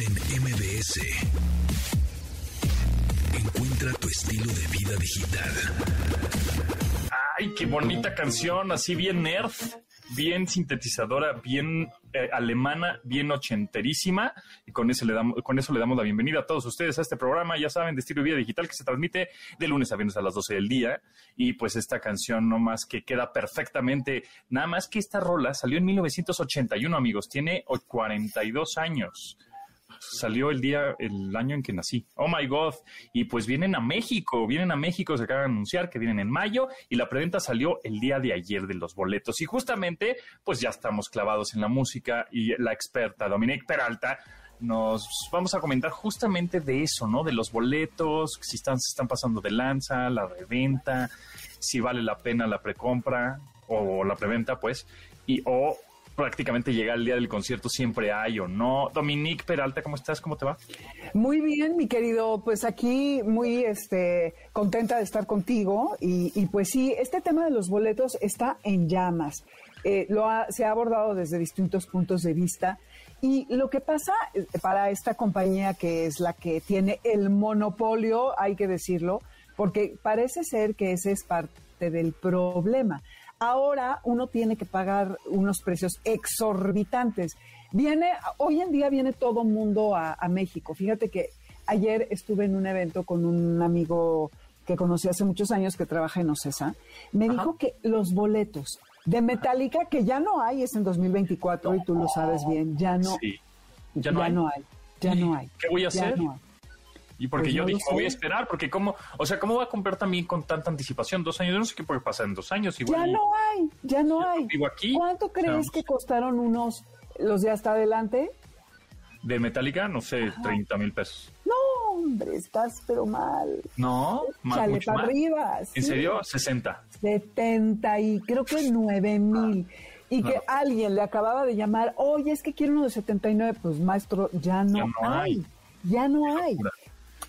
en MBS. Encuentra tu estilo de vida digital. Ay, qué bonita canción, así bien nerd, bien sintetizadora, bien eh, alemana, bien ochenterísima. Y con eso, le damos, con eso le damos la bienvenida a todos ustedes a este programa, ya saben, de estilo de vida digital que se transmite de lunes a viernes a las 12 del día. Y pues esta canción no más que queda perfectamente, nada más que esta rola salió en 1981, amigos, tiene 42 años salió el día, el año en que nací. Oh my God. Y pues vienen a México, vienen a México, se acaba de anunciar que vienen en mayo y la preventa salió el día de ayer de los boletos. Y justamente, pues ya estamos clavados en la música y la experta Dominique Peralta nos vamos a comentar justamente de eso, ¿no? De los boletos, si están, se están pasando de lanza, la reventa, si vale la pena la precompra o la preventa, pues, y o prácticamente llega el día del concierto, siempre hay o no. Dominique Peralta, ¿cómo estás? ¿Cómo te va? Muy bien, mi querido. Pues aquí muy este, contenta de estar contigo. Y, pues sí, este tema de los boletos está en llamas. Eh, lo se ha abordado desde distintos puntos de vista. Y lo que pasa eh, para esta compañía, que es la que tiene el monopolio, hay que decirlo, porque parece ser que ese es parte del problema ahora uno tiene que pagar unos precios exorbitantes. Viene, hoy en día viene todo mundo a, México. Fíjate que ayer estuve en un evento con un amigo que conocí hace muchos años que trabaja en Ocesa. Me dijo que los boletos de Metallica, que ya no hay, es en 2024 y tú lo sabes bien, ya no, ya no, hay. no hay. Ya no hay. ¿Qué voy a hacer? Y porque pues yo dije, voy a esperar, porque cómo, o sea, ¿cómo va a comprar también con tanta anticipación? Dos años, yo no sé qué puede pasar en dos años. Igual ya no hay, ya no hay. aquí. ¿Cuánto crees que costaron unos, los de hasta adelante? De Metallica, no sé, 30 mil pesos. No, hombre, estás pero mal. No, más, Chale para arriba. ¿En serio? 60. 70 y creo que 9 mil. y que alguien le acababa de llamar, oye, es que quiero uno de 79, pues maestro, ya no, hay. Ya no hay.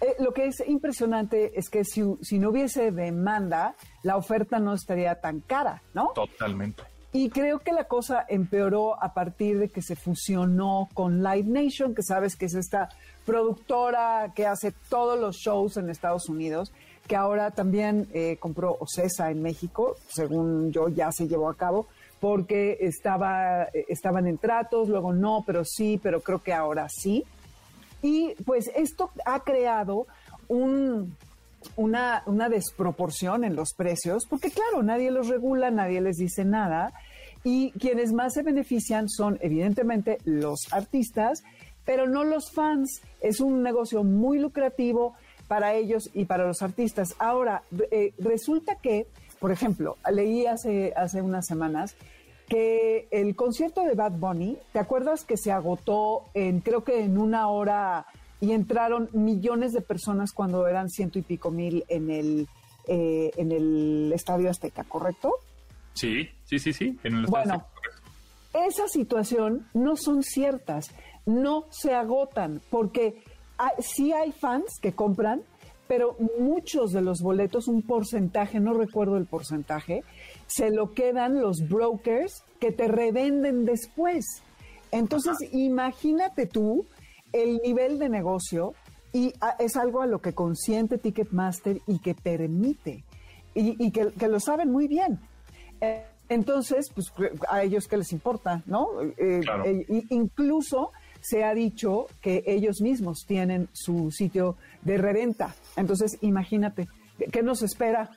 Eh, lo que es impresionante es que si, si, no hubiese demanda, la oferta no estaría tan cara, ¿no? Totalmente. Y creo que la cosa empeoró a partir de que se fusionó con Live Nation, que sabes que es esta productora que hace todos los shows en Estados Unidos, que ahora también eh, compró Ocesa en México, según yo ya se llevó a cabo, porque estaba, eh, estaban en tratos, luego no, pero sí, pero creo que ahora sí. Y pues esto ha creado un, una, desproporción en los precios, porque claro, nadie los regula, nadie les dice nada, y quienes más se benefician son evidentemente los artistas, pero no los fans. Es un negocio muy lucrativo para ellos y para los artistas. Ahora, eh, resulta que, por ejemplo, leí hace, hace unas semanas que el concierto de Bad Bunny, ¿te acuerdas que se agotó en creo que en una hora y entraron millones de personas cuando eran ciento y pico mil en el eh, en el Estadio Azteca, ¿correcto? Sí, sí, sí, sí. En el bueno, esa situación no son ciertas, no se agotan porque sí hay fans que compran, pero muchos de los boletos, un porcentaje, no recuerdo el porcentaje, se lo quedan los brokers que te revenden después. Entonces, imagínate tú el nivel de negocio y ah, es algo a lo que consiente Ticketmaster y que permite y, que, lo saben muy bien. Eh, entonces, pues a ellos que les importa, ¿no? Eh, eh, incluso se ha dicho que ellos mismos tienen su sitio de reventa. Entonces, imagínate, ¿qué nos espera?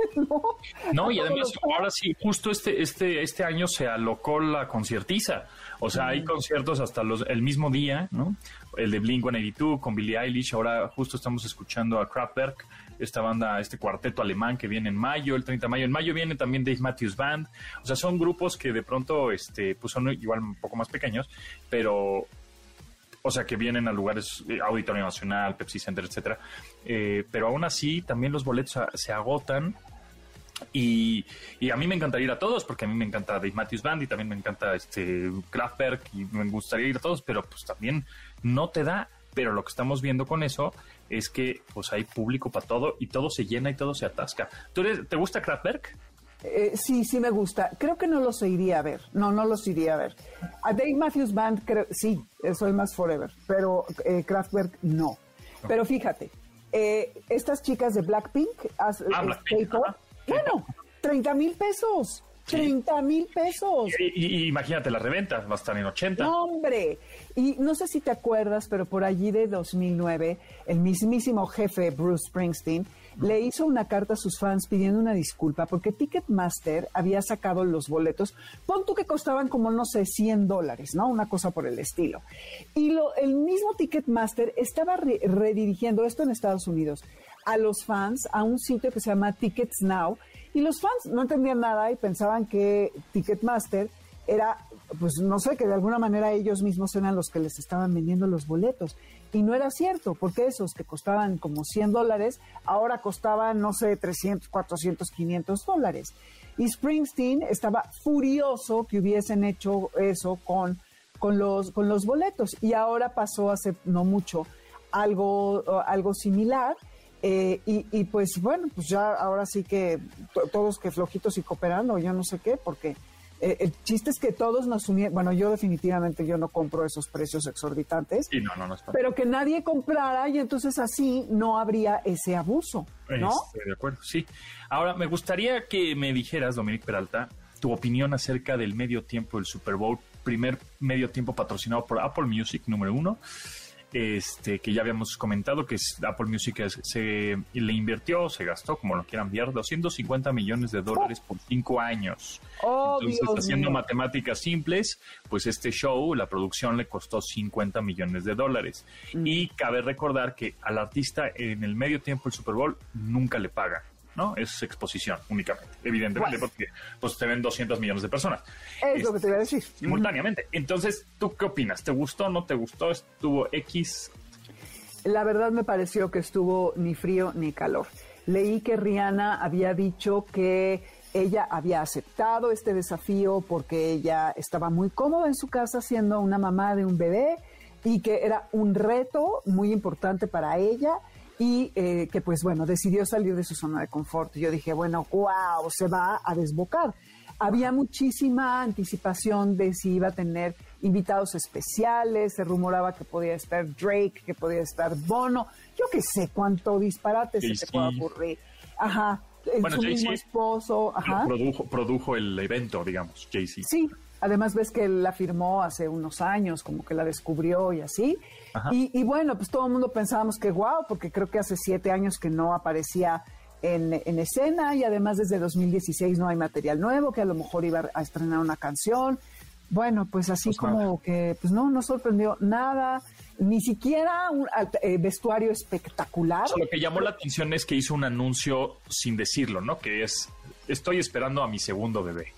no, y además ahora sí, justo este, este, este año se alocó la conciertiza. O sea, hay conciertos hasta los, el mismo día, ¿no? El de Blink 182 con Billie Eilish. Ahora justo estamos escuchando a Kraftwerk, esta banda, este cuarteto alemán que viene en mayo, el 30 de mayo. En mayo viene también Dave Matthews Band. O sea, son grupos que de pronto, este, pues son igual un poco más pequeños, pero o sea, que vienen a lugares, eh, Auditorio Nacional, Pepsi Center, etcétera. Eh, pero aún así, también los boletos se agotan. Y, a mí me encantaría ir a todos, porque a mí me encanta Dave Matthews Band y también me encanta este Kraftwerk y me gustaría ir a todos, pero pues también no te da. Pero lo que estamos viendo con eso es que pues hay público para todo y todo se llena y todo se atasca. ¿Tú ¿Te gusta Kraftwerk? Eh, sí, sí me gusta. Creo que no los iría a ver. No, no los iría a ver. A Dave Matthews Band, creo, sí, soy más Forever, pero eh, Kraftwerk no. Pero fíjate, eh, estas chicas de Blackpink, as- Ah, eh, Blackpink, bueno, 30 mil pesos. 30 mil pesos. Y, y- y imagínate la reventa, va a estar en 80. No, hombre. Y no sé si te acuerdas, pero por allí de 2009, el mismísimo jefe Bruce Springsteen le hizo una carta a sus fans pidiendo una disculpa porque Ticketmaster había sacado los boletos, pon tú que costaban como, no sé, 100 dólares, ¿no? Una cosa por el estilo. Y lo, el mismo Ticketmaster estaba re- redirigiendo esto en Estados Unidos a los fans a un sitio que se llama Tickets Now. Y los fans no entendían nada y pensaban que Ticketmaster era, pues no sé, que de alguna manera ellos mismos eran los que les estaban vendiendo los boletos. Y no era cierto, porque esos que costaban como 100 dólares, ahora costaban, no sé, 300, 400, 500 dólares. Y Springsteen estaba furioso que hubiesen hecho eso con, con, los, con los boletos. Y ahora pasó hace no mucho algo, algo similar. Eh, y, y, pues bueno, pues ya ahora sí que to- todos que flojitos y cooperando, yo no sé qué, porque eh, el chiste es que todos nos unieron, bueno, yo definitivamente yo no compro esos precios exorbitantes, Y no, no, no está. pero que nadie comprara y entonces así no habría ese abuso, ¿no? Estoy de acuerdo, sí. Ahora, me gustaría que me dijeras, Dominic Peralta, tu opinión acerca del medio tiempo del Super Bowl, primer medio tiempo patrocinado por Apple Music, número uno. Este, que ya habíamos comentado que Apple Music se le invirtió, se gastó, como lo quieran ver, 250 millones de dólares por cinco años. Oh, Entonces, Dios haciendo matemáticas simples, pues este show, la producción le costó 50 millones de dólares. Mm. Y cabe recordar que al artista en el medio tiempo del Super Bowl nunca le pagan. ¿No? Es exposición únicamente, evidentemente, porque pues te ven 200 millones de personas Es lo que te iba a decir. simultáneamente. Entonces, ¿tú qué opinas? ¿Te gustó, no te gustó? ¿Estuvo X? La verdad me pareció que estuvo ni frío ni calor. Leí que Rihanna había dicho que ella había aceptado este desafío porque ella estaba muy cómoda en su casa siendo una mamá de un bebé y que era un reto muy importante para ella y eh, que pues bueno, decidió salir de su zona de confort. Y yo dije, bueno, wow, se va a desbocar. Había muchísima anticipación de si iba a tener invitados especiales, se rumoraba que podía estar Drake, que podía estar Bono, yo qué sé cuánto disparate se te puede ocurrir. Ajá, Bueno, su mismo esposo, ajá. Produjo, produjo el evento, digamos, Jay-Z. Sí, además ves que la firmó hace unos años, como que la descubrió y así. Y, y bueno, pues todo el mundo pensábamos que wow, porque creo que hace siete años que no aparecía en, en escena y además desde 2016 no hay material nuevo, que a lo mejor iba a estrenar una canción. Bueno, pues así Pues como nada. que, pues no, no sorprendió nada, ni siquiera un eh, vestuario espectacular. O sea, lo que llamó la atención es que hizo un anuncio sin decirlo, ¿no? Que es, estoy esperando a mi segundo bebé.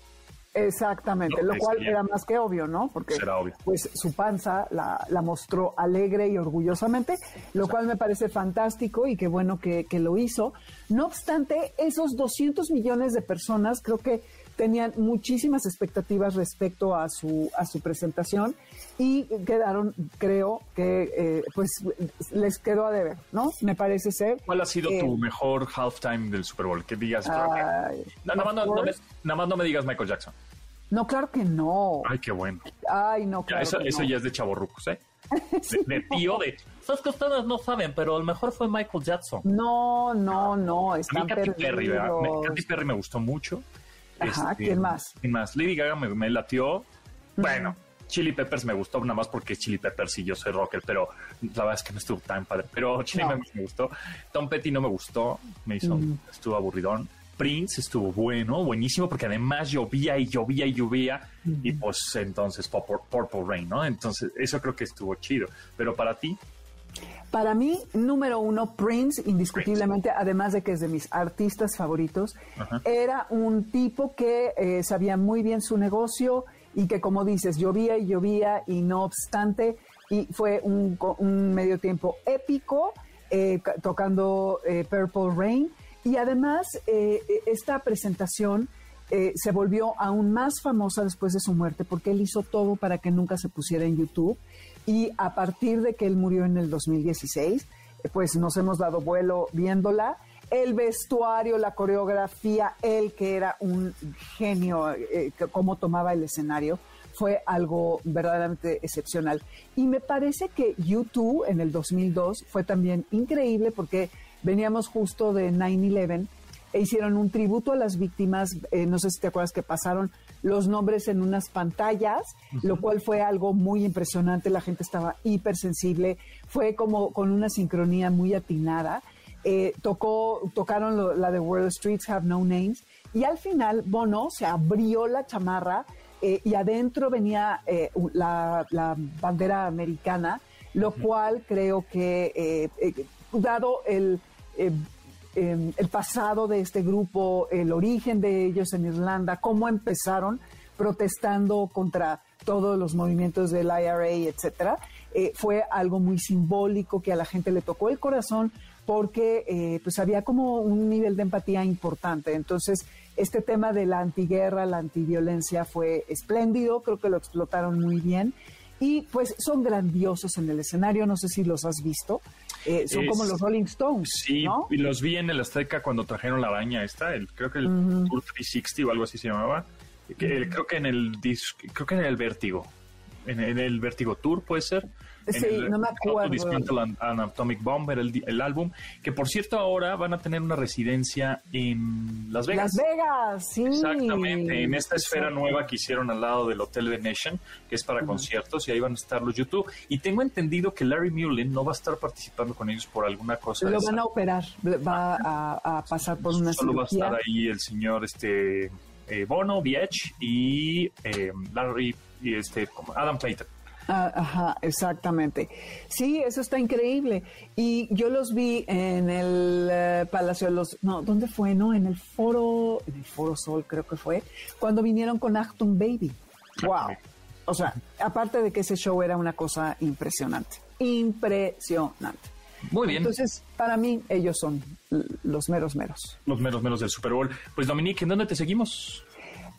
Exactamente, No, lo cual era más que obvio, ¿no? Porque obvio. pues su panza la, la mostró alegre y orgullosamente, lo cual me parece fantástico y qué bueno que, que lo hizo. No obstante, esos 200 millones de personas creo que tenían muchísimas expectativas respecto a su, a su presentación y quedaron, creo que, eh, pues les quedó a deber, ¿no? Me parece ser. ¿Cuál ha sido Eh, tu mejor halftime del Super Bowl? Que digas, Ay, No, nada, más no, me, course. nada más no me digas Michael Jackson. No, claro que no. Ay, qué bueno. Ay, no, Ya, claro eso que eso ya es de chavorrucos, ¿eh? De, de tío, de... Sabes que ustedes no saben, pero el mejor fue Michael Jackson. No, no, no, A mí están Katy Perry, ¿verdad? Me-. Katy Perry me gustó mucho. Este, Ajá, ¿quién más? ¿Quién más? Lady Gaga me, me latió. Bueno, Chili Peppers me gustó, nada más porque es Chili Peppers y yo soy rocker, pero la verdad es que no estuvo tan padre. Pero Chili No. Peppers me gustó. Tom Petty no me gustó, me hizo, estuvo aburridón. Prince estuvo bueno, buenísimo, porque además llovía y llovía y llovía, y pues entonces Purple, Rain, ¿no? Entonces, eso creo que estuvo chido. Pero para ti, Para mí, número uno, Prince, indiscutiblemente, además de que es de mis artistas favoritos, era un tipo que eh, sabía muy bien su negocio y que, como dices, llovía y llovía y no obstante, y fue un, un medio tiempo épico, eh, ca- tocando eh, Purple Rain. Y además, eh, eh, esta presentación eh, se volvió aún más famosa después de su muerte porque él hizo todo para que nunca se pusiera en YouTube. Y a partir de que él murió en el 2016, eh, pues nos hemos dado vuelo viéndola. El vestuario, la coreografía, él que era un genio, eh, cómo tomaba el escenario, fue algo verdaderamente excepcional. Y me parece que YouTube en el 2002 fue también increíble porque veníamos justo de 9-11 e hicieron un tributo a las víctimas, eh, no sé si te acuerdas que pasaron los nombres en unas pantallas, lo cual fue algo muy impresionante, la gente estaba hipersensible, fue como con una sincronía muy atinada. Eh, tocó, tocaron la de World Streets Have No Names y al final Bono se abrió la chamarra eh, y adentro venía eh, la, bandera americana, lo cual creo que, dado el, em, el pasado de este grupo, el origen de ellos en Irlanda, cómo empezaron protestando contra todos los movimientos del IRA, etcétera, fue algo muy simbólico que a la gente le tocó el corazón porque eh, pues había como un nivel de empatía importante. Entonces, este tema de la antiguerra, la antiviolencia fue espléndido, creo que lo explotaron muy bien. Y pues son grandiosos en el escenario, no sé si los has visto. Eh, son como los Rolling Stones. Sí, y los vi en el Azteca cuando trajeron la araña esta, el, creo que el Tour 360 o algo así se llamaba. creo que en el creo que en el Vértigo. En, en el Vértigo Tour puede ser. Sí, no me acuerdo. An Atomic Bomb el, el, álbum, que por cierto ahora van a tener una residencia en Las Vegas. Las Vegas, sí. Exactamente, en esta esfera nueva que hicieron al lado del Hotel Venetian, que es para conciertos, y ahí van a estar los YouTube. Y tengo entendido que Larry Mullen no va a estar participando con ellos por alguna cosa. Lo van a operar, va a, pasar por una Solo va a estar ahí el señor este eh, Bono, Viech y eh, Larry y este Adam Clayton. Ah, ajá, exactamente. Sí, eso está increíble. Y yo los vi en el eh, Palacio de los... No, ¿dónde fue? No, en el Foro... En el Foro Sol creo que fue. Cuando vinieron con Achtung Baby. ¡Wow! O sea, aparte de que ese show era una cosa impresionante. Impresionante. Muy bien. Entonces, para mí, ellos son los meros meros. Los meros meros del Super Bowl. Pues, Dominique, ¿en dónde te seguimos?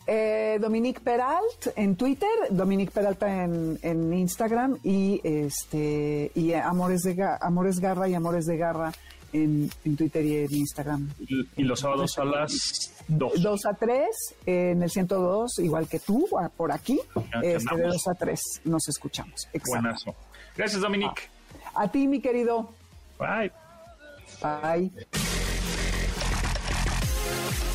Eh, Dominique Peralt en Twitter, Dominique Peralta en, en Instagram y este y Amores de Amores Garra y Amores de Garra en, Twitter y en Instagram. Y, los sábados a las 2. 2 a 3 en el 102, igual que tú, por aquí. Este, de 2 a 3 nos escuchamos. Buenazo. Gracias, Dominique. a ti, mi querido. Bye. Bye.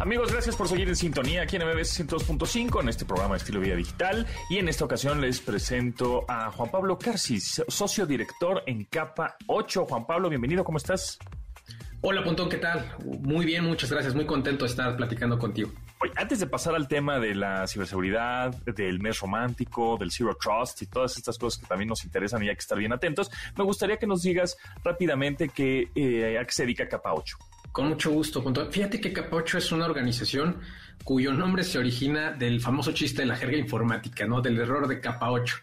Amigos, gracias por seguir en sintonía aquí en MBS 102.5 en este programa de Estilo Vida Digital. Y en esta ocasión les presento a Juan Pablo Carcis, socio director en Capa 8. Juan Pablo, bienvenido, ¿cómo estás? Hola, Pontón, ¿qué tal? Muy bien, muchas gracias. Muy contento de estar platicando contigo. Oye, antes de pasar al tema de la ciberseguridad, del mes romántico, del Zero Trust y todas estas cosas que también nos interesan y hay que estar bien atentos, me gustaría que nos digas rápidamente que, eh, a qué se dedica Capa 8. Con mucho gusto. Fíjate que Capocho es una organización cuyo nombre se origina del famoso chiste de la jerga informática, ¿no? Del error de capa 8,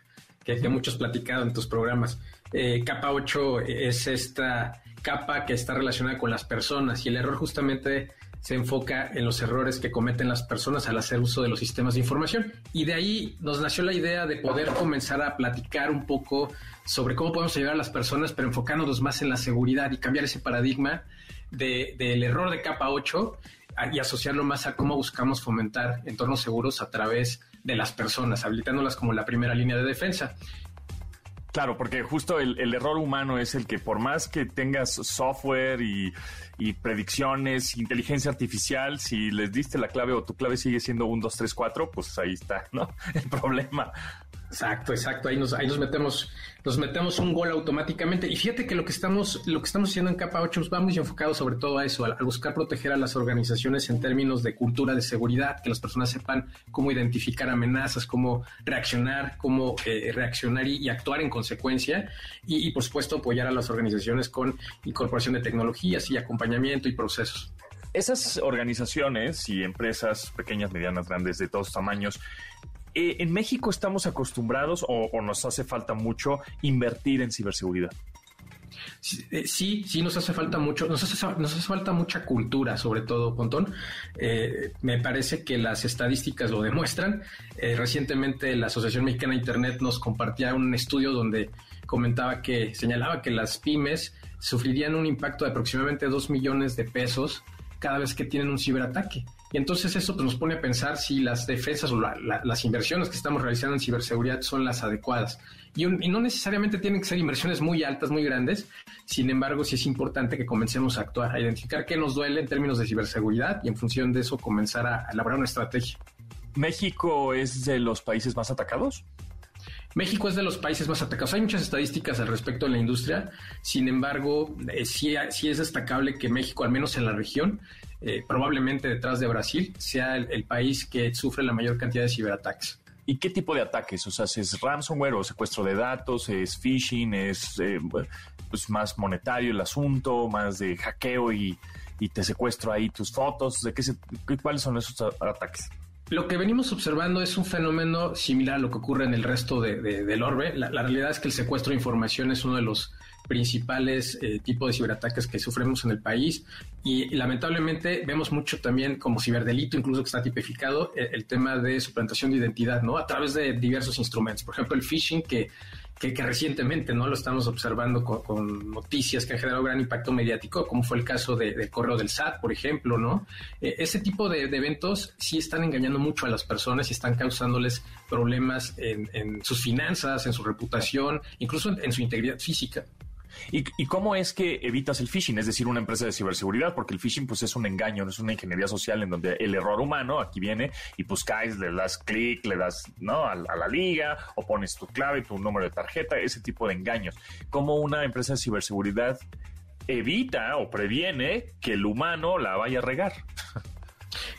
que, que muchos platicado en tus programas. Eh, capa 8 es esta capa que está relacionada con las personas y el error justamente se enfoca en los errores que cometen las personas al hacer uso de los sistemas de información. Y de ahí nos nació la idea de poder comenzar a platicar un poco sobre cómo podemos ayudar a las personas, pero enfocándonos más en la seguridad y cambiar ese paradigma del error de capa 8 y asociarlo más a cómo buscamos fomentar entornos seguros a través de las personas, habilitándolas como la primera línea de defensa. Claro, porque justo el, error humano es el que por más que tengas software y, y, predicciones, inteligencia artificial, si les diste la clave o tu clave sigue siendo un 2, 3, 4, pues ahí está, ¿no? El problema. Exacto, exacto. Ahí nos, ahí nos metemos, nos metemos un gol automáticamente. Y fíjate que lo que estamos, lo que estamos haciendo en capa 8 va muy enfocado sobre todo a eso, a, buscar proteger a las organizaciones en términos de cultura de seguridad, que las personas sepan cómo identificar amenazas, cómo reaccionar, cómo eh, reaccionar y, actuar en consecuencia. Y, y por supuesto apoyar a las organizaciones con incorporación de tecnologías y acompañamiento y procesos. Esas organizaciones y empresas pequeñas, medianas, grandes, de todos tamaños, eh, ¿en México estamos acostumbrados o, nos hace falta mucho invertir en ciberseguridad? Sí, eh, sí, sí, nos hace falta mucho, nos hace, nos hace falta mucha cultura, sobre todo, Pontón. Eh, me parece que las estadísticas lo demuestran. Eh, recientemente la Asociación Mexicana de Internet nos compartía un estudio donde comentaba que señalaba que las pymes sufrirían un impacto de aproximadamente 2 millones de pesos cada vez que tienen un ciberataque. Y entonces eso pues, nos pone a pensar si las defensas o las inversiones que estamos realizando en ciberseguridad son las adecuadas. Y, no necesariamente tienen que ser inversiones muy altas, muy grandes. Sin embargo, sí es importante que comencemos a actuar, a identificar qué nos duele en términos de ciberseguridad y en función de eso comenzar a elaborar una estrategia. ¿México es de los países más atacados? México es de los países más atacados. Hay muchas estadísticas al respecto de la industria. Sin embargo, eh, sí, sí, es destacable que México, al menos en la región, eh, probablemente detrás de Brasil, sea el, país que sufre la mayor cantidad de ciberataques. ¿Y qué tipo de ataques? O sea, ¿es ransomware o secuestro de datos? ¿Es phishing? ¿Es eh, pues más monetario el asunto? ¿Más de hackeo y, te secuestro ahí tus fotos? ¿De qué ¿Cuáles son esos ataques? Lo que venimos observando es un fenómeno similar a lo que ocurre en el resto de, del orbe. la, realidad es que el secuestro de información es uno de los principales eh, tipos de ciberataques que sufrimos en el país y, lamentablemente vemos mucho también como ciberdelito, incluso que está tipificado eh, el, tema de suplantación de identidad, ¿no? A través de diversos instrumentos. Por ejemplo, el phishing que que, recientemente no lo estamos observando con, noticias que han generado gran impacto mediático, como fue el caso del correo del SAT, por ejemplo, ¿no? Eh, ese tipo de, eventos sí están engañando mucho a las personas y están causándoles problemas en, sus finanzas, en su reputación, incluso en su integridad física. ¿Y, cómo es que evitas el phishing? Es decir, una empresa de ciberseguridad, porque el phishing pues es un engaño, no es una ingeniería social en donde el error humano aquí viene y pues caes, le das clic, le das ¿no? a, la liga o pones tu clave, tu número de tarjeta, ese tipo de engaños. ¿Cómo una empresa de ciberseguridad evita o previene que el humano la vaya a regar?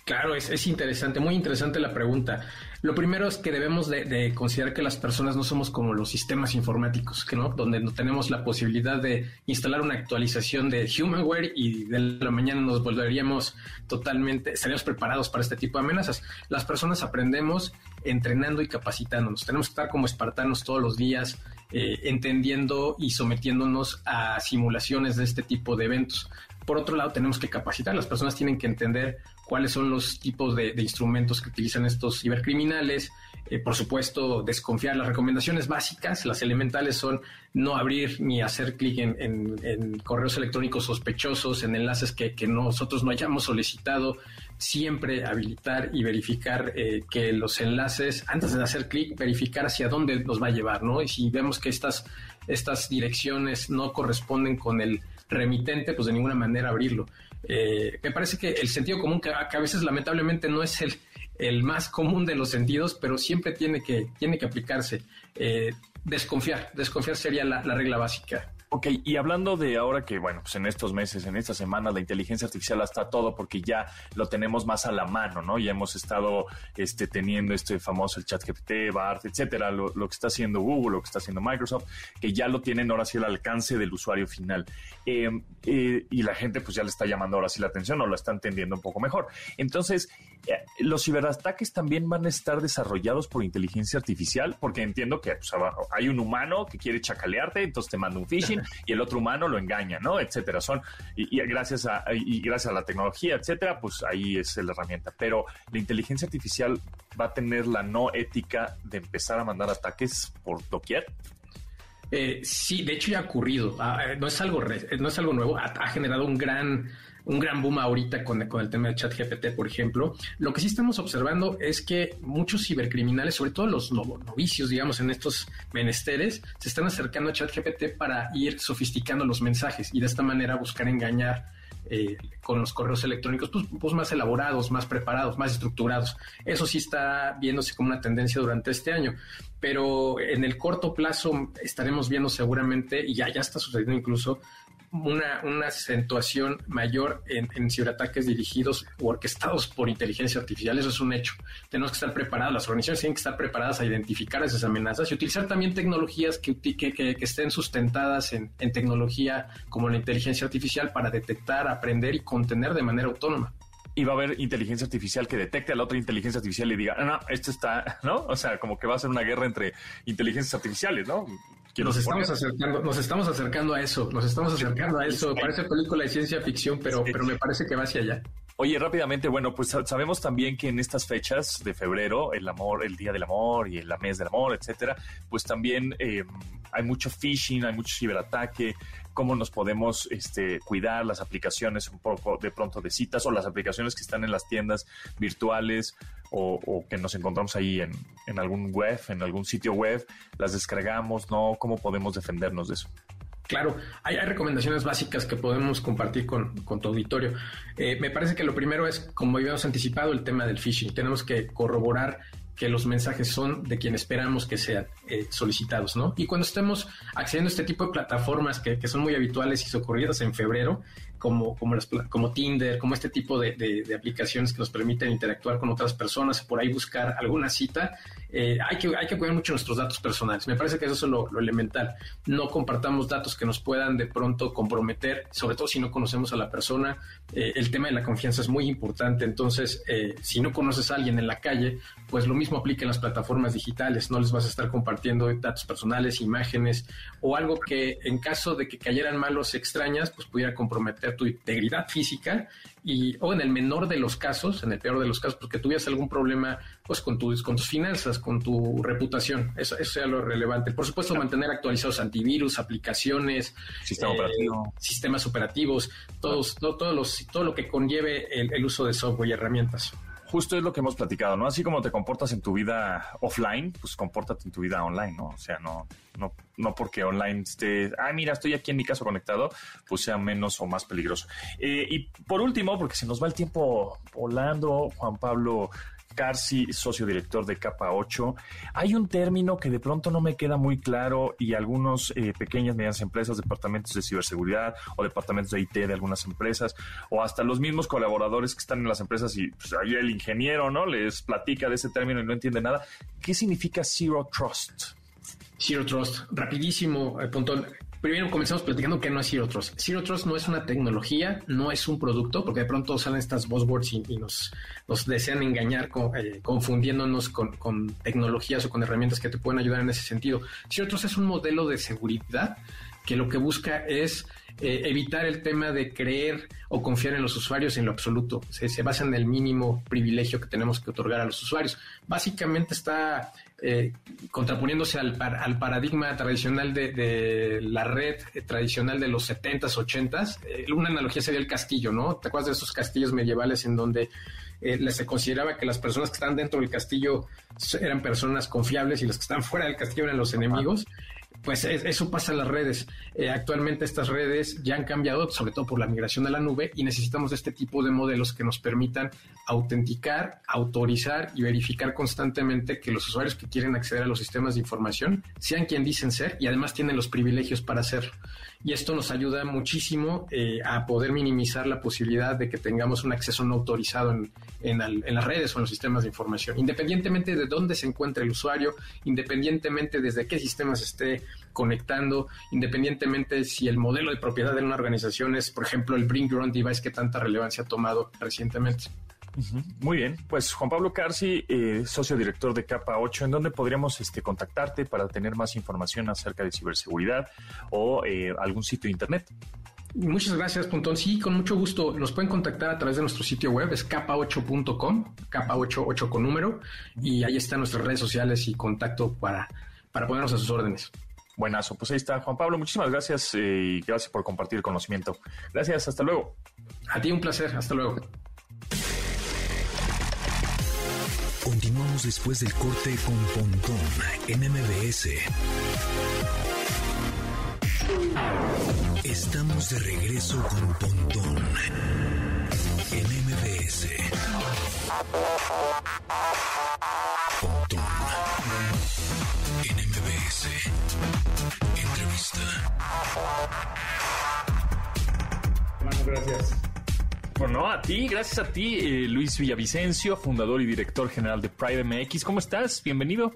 Claro, es interesante, muy interesante la pregunta. Lo primero es que debemos de, considerar que las personas no somos como los sistemas informáticos, no, donde no tenemos la posibilidad de instalar una actualización de humanware y de la mañana nos volveríamos totalmente, estaríamos preparados para este tipo de amenazas. Las personas aprendemos entrenando y capacitándonos. Tenemos que estar como espartanos todos los días, eh, entendiendo y sometiéndonos a simulaciones de este tipo de eventos. Por otro lado, tenemos que capacitar. Las personas tienen que entender cuáles son los tipos de, instrumentos que utilizan estos cibercriminales. Eh, por supuesto, desconfiar. Las recomendaciones básicas, las elementales son no abrir ni hacer clic en, correos electrónicos sospechosos, en enlaces que, nosotros no hayamos solicitado. Siempre habilitar y verificar eh, que los enlaces, antes de hacer clic, verificar hacia dónde nos va a llevar, ¿no? Y si vemos que estas, estas direcciones no corresponden con el remitente, pues de ninguna manera abrirlo. Eh, me parece que el sentido común, que, a veces lamentablemente no es el, el más común de los sentidos, pero siempre tiene que, tiene que aplicarse. Eh, desconfiar, desconfiar sería la regla básica. Ok, y hablando de ahora que, bueno, pues en estos meses, en estas semanas, la inteligencia artificial está todo porque ya lo tenemos más a la mano, ¿no? Ya hemos estado este, teniendo este famoso el chat GPT, BART, etcétera, lo, que está haciendo Google, lo que está haciendo Microsoft, que ya lo tienen ahora sí al alcance del usuario final. Em, eh, y la gente pues ya le está llamando ahora sí la atención o lo está entendiendo un poco mejor. Entonces, eh, los ciberataques también van a estar desarrollados por inteligencia artificial, porque entiendo que pues, abajo hay un humano que quiere chacalearte, entonces te manda un phishing y el otro humano lo engaña, ¿no? Etcétera. Son, y, gracias a, y gracias a la tecnología, etcétera, pues ahí es la herramienta. Pero la inteligencia artificial va a tener la no ética de empezar a mandar ataques por doquier. Eh, sí, de hecho ya ha ocurrido. Ah, eh, no es algo no es algo nuevo. ha generado un gran un gran boom ahorita con, el tema de ChatGPT, por ejemplo. Lo que sí estamos observando es que muchos cibercriminales, sobre todo los novicios, digamos, en estos menesteres, se están acercando a ChatGPT para ir sofisticando los mensajes y de esta manera buscar engañar eh, con los correos electrónicos pues, pues, más elaborados, más preparados, más estructurados. Eso sí está viéndose como una tendencia durante este año, pero en el corto plazo estaremos viendo seguramente, y ya, ya está sucediendo incluso, una, una acentuación mayor en, en, ciberataques dirigidos o orquestados por inteligencia artificial. Eso es un hecho. Tenemos que estar preparados, las organizaciones tienen que estar preparadas a identificar esas amenazas y utilizar también tecnologías que, que, que, estén sustentadas en, en tecnología como la inteligencia artificial para detectar, aprender y contener de manera autónoma. y va a haber inteligencia artificial que detecte a la otra inteligencia artificial y diga, no, no, esto está, ¿no? O sea, como que va a ser una guerra entre inteligencias artificiales, ¿no? Nos estamos, acercando, nos estamos acercando a eso, nos estamos acercando a eso. Parece película de ciencia ficción, pero, pero me parece que va hacia allá. Oye, rápidamente, bueno, pues sabemos también que en estas fechas de febrero, el amor, el Día del Amor y el mes del amor, etcétera, pues también eh, hay mucho phishing, hay mucho ciberataque, cómo nos podemos este, cuidar las aplicaciones un poco de pronto de citas o las aplicaciones que están en las tiendas virtuales o, que nos encontramos ahí en, algún web, en algún sitio web, las descargamos, ¿no? ¿Cómo podemos defendernos de eso? Claro, hay, recomendaciones básicas que podemos compartir con, con tu auditorio. Eh, me parece que lo primero es, como habíamos anticipado, el tema del phishing. Tenemos que corroborar que los mensajes son de quien esperamos que sean eh, solicitados, ¿no? Y cuando estemos accediendo a este tipo de plataformas que, que son muy habituales y socorridas en febrero, como, como, las, como Tinder, como este tipo de, de, aplicaciones que nos permiten interactuar con otras personas, por ahí buscar alguna cita, eh, hay, que, hay que cuidar mucho nuestros datos personales. Me parece que eso es lo, elemental. No compartamos datos que nos puedan de pronto comprometer, sobre todo si no conocemos a la persona. Eh, el tema de la confianza es muy importante. Entonces, eh, si no conoces a alguien en la calle, pues lo mismo aplica en las plataformas digitales. No les vas a estar compartiendo datos personales, imágenes o algo que en caso de que cayeran malos extrañas, pues pudiera comprometer tu integridad física y, o en el menor de los casos, en el peor de los casos, porque tuvieras algún problema pues con tus, con tus finanzas, con tu reputación. Eso, eso sea lo relevante. Por supuesto, mantener actualizados antivirus, aplicaciones, Sistema eh, sistemas operativos, todos, todo, los, todo lo que conlleve el uso de software y herramientas justo es lo que hemos platicado, ¿no? Así como te comportas en tu vida offline, pues compórtate en tu vida online, ¿no? O sea, no, no, no porque online esté, ah, mira, estoy aquí en mi caso conectado, pues sea menos o más peligroso. Eh, y por último, porque se nos va el tiempo volando, Juan Pablo, Carci, socio director de Capa 8. Hay un término que de pronto no me queda muy claro y algunos eh, pequeñas, medianas empresas, departamentos de ciberseguridad o departamentos de IT de algunas empresas o hasta los mismos colaboradores que están en las empresas y pues, ahí el ingeniero, ¿no? Les platica de ese término y no entiende nada. ¿Qué significa Zero Trust? Zero Trust, rapidísimo, eh, punto primero comenzamos platicando que no es Zero Trust. Zero Trust no es una tecnología, no es un producto, porque de pronto salen estas buzzwords y, nos, desean engañar eh, confundiéndonos con, con, tecnologías o con herramientas que te pueden ayudar en ese sentido. Zero Trust es un modelo de seguridad que lo que busca es eh, evitar el tema de creer o confiar en los usuarios en lo absoluto. Se, basa en el mínimo privilegio que tenemos que otorgar a los usuarios. Básicamente está eh, contraponiéndose al, al, paradigma tradicional de, la red eh, tradicional de los 70s, 80s. una analogía sería el castillo, ¿no? ¿Te acuerdas de esos castillos medievales en donde se consideraba que las personas que están dentro del castillo eran personas confiables y los que están fuera del castillo eran los enemigos? Pues eso pasa en las redes. Eh, actualmente estas redes ya han cambiado, sobre todo por la migración a la nube, y necesitamos este tipo de modelos que nos permitan autenticar, autorizar y verificar constantemente que los usuarios que quieren acceder a los sistemas de información sean quien dicen ser y además tienen los privilegios para hacerlo. Y esto nos ayuda muchísimo eh, a poder minimizar la posibilidad de que tengamos un acceso no autorizado en, en las redes o en los sistemas de información, independientemente de dónde se encuentre el usuario, independientemente desde qué sistemas esté conectando, independientemente si el modelo de propiedad de una organización es, por ejemplo, el Bring Your Own Device que tanta relevancia ha tomado recientemente. Muy bien, pues Juan Pablo Carci, eh, socio director de Capa 8, ¿en dónde podríamos este, contactarte para tener más información acerca de ciberseguridad o eh, algún sitio de internet? Muchas gracias, Puntón. Sí, con mucho gusto. Nos pueden contactar a través de nuestro sitio web, es capa8.com, capa88 con número, y ahí están nuestras redes sociales y contacto para, para ponernos a sus órdenes. Buenazo, pues ahí está Juan Pablo, muchísimas gracias eh, y gracias por compartir el conocimiento. Gracias, hasta luego. A ti un placer, hasta luego. Continuamos después del corte con Pontón en MBS. Estamos de regreso con Pontón en MBS. Pontón en MBS. Entrevista. Bueno, gracias. Bueno, a ti, gracias a ti, eh, Luis Villavicencio, fundador y director general de Pride MX. ¿Cómo estás? Bienvenido.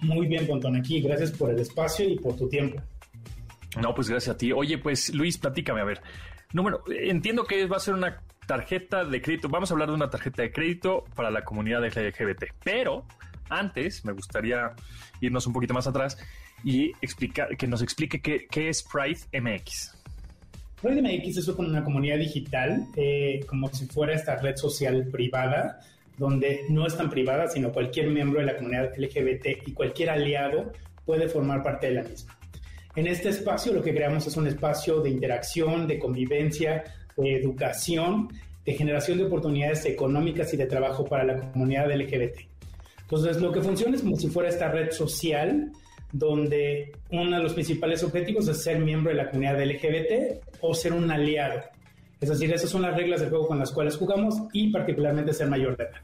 Muy bien, Pontón, aquí. Gracias por el espacio y por tu tiempo. No, pues gracias a ti. Oye, pues Luis, platícame, a ver. Número, entiendo que va a ser una tarjeta de crédito. Vamos a hablar de una tarjeta de crédito para la comunidad LGBT. Pero antes me gustaría irnos un poquito más atrás y explicar, que nos explique qué, qué es Pride MX. Pride MX es una comunidad digital, eh, como si fuera esta red social privada, donde no es tan privada, sino cualquier miembro de la comunidad LGBT y cualquier aliado puede formar parte de la misma. En este espacio lo que creamos es un espacio de interacción, de convivencia, de educación, de generación de oportunidades económicas y de trabajo para la comunidad LGBT. Entonces, lo que funciona es como si fuera esta red social donde uno de los principales objetivos es ser miembro de la comunidad LGBT o ser un aliado. Es decir, esas son las reglas del juego con las cuales jugamos y particularmente ser mayor de edad.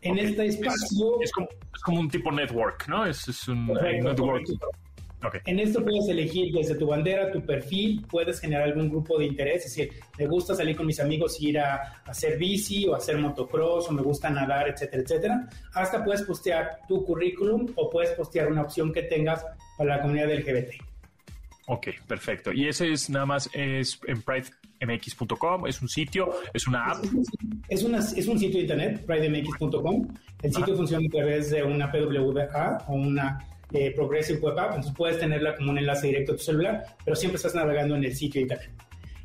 En este espacio... Es, como, es, como, un tipo network, ¿no? Es, es un correcto, network. Correcto. Okay. En esto puedes elegir desde tu bandera, tu perfil, puedes generar algún grupo de interés, es decir, me gusta salir con mis amigos y ir a, a, hacer bici o hacer motocross o me gusta nadar, etcétera, etcétera. Hasta puedes postear tu currículum o puedes postear una opción que tengas para la comunidad LGBT. Ok, perfecto. Y ese es nada más es en pridemx.com, es un sitio, es una app. Es, una, es un sitio de internet, pridemx.com. El sitio Ajá. funciona a través de una PWA o una eh, Progressive Web App, entonces puedes tenerla como un enlace directo a tu celular, pero siempre estás navegando en el sitio internet.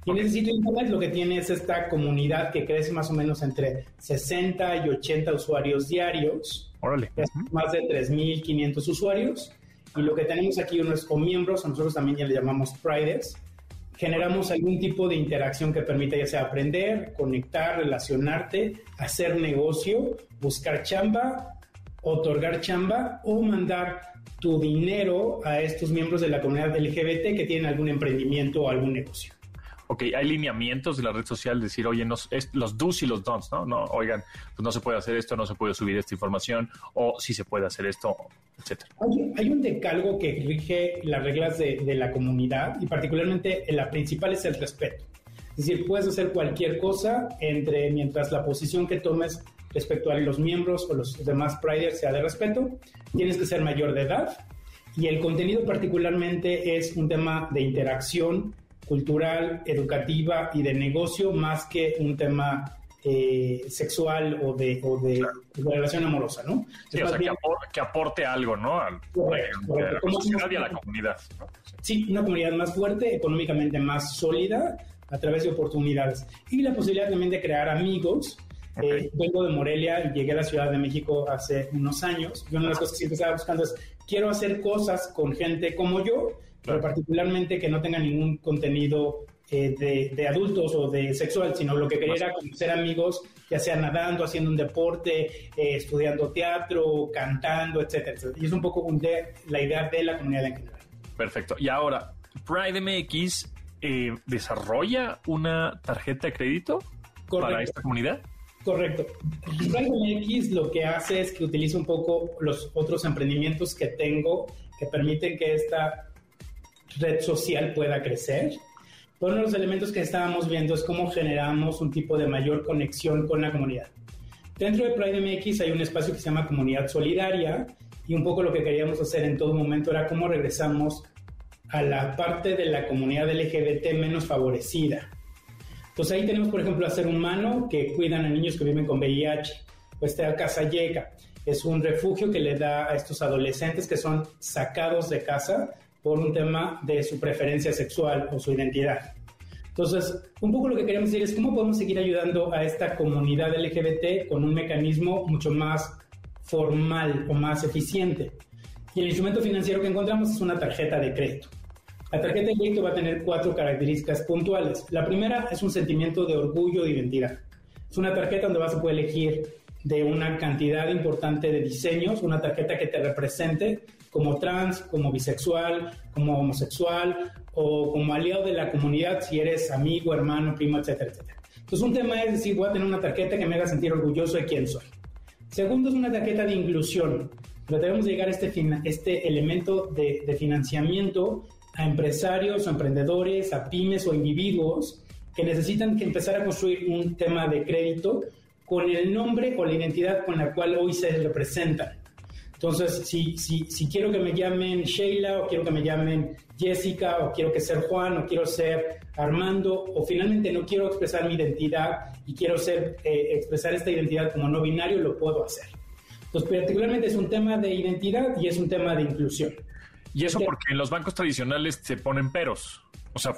Y en ese sitio de internet lo que tiene es esta comunidad que crece más o menos entre 60 y 80 usuarios diarios. Órale. Más de 3.500 usuarios. Y lo que tenemos aquí o miembros, a nosotros también ya le llamamos Prides, generamos algún tipo de interacción que permita ya sea aprender, conectar, relacionarte, hacer negocio, buscar chamba, otorgar chamba o mandar tu dinero a estos miembros de la comunidad LGBT que tienen algún emprendimiento o algún negocio. Ok, hay lineamientos de la red social, decir, oye, nos, es, los do's y los don'ts, ¿no? No, oigan, pues no se puede hacer esto, no se puede subir esta información, o sí se puede hacer esto, etcétera. Hay, hay un decalgo que rige las reglas de, de la comunidad y particularmente la principal es el respeto. Es decir, puedes hacer cualquier cosa entre mientras la posición que tomes respecto a los miembros o los demás Priders sea de respeto, tienes que ser mayor de edad y el contenido particularmente es un tema de interacción cultural, educativa y de negocio más que un tema eh, sexual o de, o de, claro. de, relación amorosa, ¿no? Sí, o sea, bien, que, aporte, que, aporte, algo, ¿no? Al, correcto, correcto. a la sociedad y a la comunidad. ¿no? Sí, una comunidad más fuerte, económicamente más sólida, a través de oportunidades. Y la posibilidad también de crear amigos Okay. Eh, vengo de Morelia y llegué a la Ciudad de México hace unos años. Y una de las cosas que siempre estaba buscando es, quiero hacer cosas con gente como yo, pero particularmente que no tenga ningún contenido eh, de, de, adultos o de sexual, sino lo que quería era conocer amigos, ya sea nadando, haciendo un deporte, eh, estudiando teatro, cantando, etcétera, etcétera. Y es un poco de, la idea de la comunidad en general. Perfecto. Y ahora, Pride MX eh, desarrolla una tarjeta de crédito Correcto. para esta comunidad. Correcto. MX lo que hace es que utiliza un poco los otros emprendimientos que tengo que permiten que esta red social pueda crecer. Uno de los elementos que estábamos viendo es cómo generamos un tipo de mayor conexión con la comunidad. Dentro de Pride MX hay un espacio que se llama Comunidad Solidaria y un poco lo que queríamos hacer en todo momento era cómo regresamos a la parte de la comunidad LGBT menos favorecida. Entonces ahí tenemos, por ejemplo, a Ser Humano, que cuidan a niños que viven con VIH, o está Casa Yeca, es un refugio que le da a estos adolescentes que son sacados de casa por un tema de su preferencia sexual o su identidad. Entonces, un poco lo que queremos decir es cómo podemos seguir ayudando a esta comunidad LGBT con un mecanismo mucho más formal o más eficiente. Y el instrumento financiero que encontramos es una tarjeta de crédito. La tarjeta de crédito va a tener cuatro características puntuales. La primera es un sentimiento de orgullo de identidad. Es una tarjeta donde vas a poder elegir de una cantidad importante de diseños, una tarjeta que te represente como trans, como bisexual, como homosexual o como aliado de la comunidad si eres amigo, hermano, primo, etcétera, etcétera. Entonces un tema es decir, voy a tener una tarjeta que me haga sentir orgulloso de quién soy. Segundo es una tarjeta de inclusión. Debemos llegar a este, este elemento de, de financiamiento a empresarios o emprendedores, a pymes o individuos que necesitan que empezar a construir un tema de crédito con el nombre o la identidad con la cual hoy se representan. Entonces, si, si, si quiero que me llamen Sheila o quiero que me llamen Jessica o quiero que ser Juan o quiero ser Armando, o finalmente no quiero expresar mi identidad y quiero ser, eh, expresar esta identidad como no binario, lo puedo hacer. Entonces, particularmente es un tema de identidad y es un tema de inclusión. Y eso porque en los bancos tradicionales se ponen peros. O sea,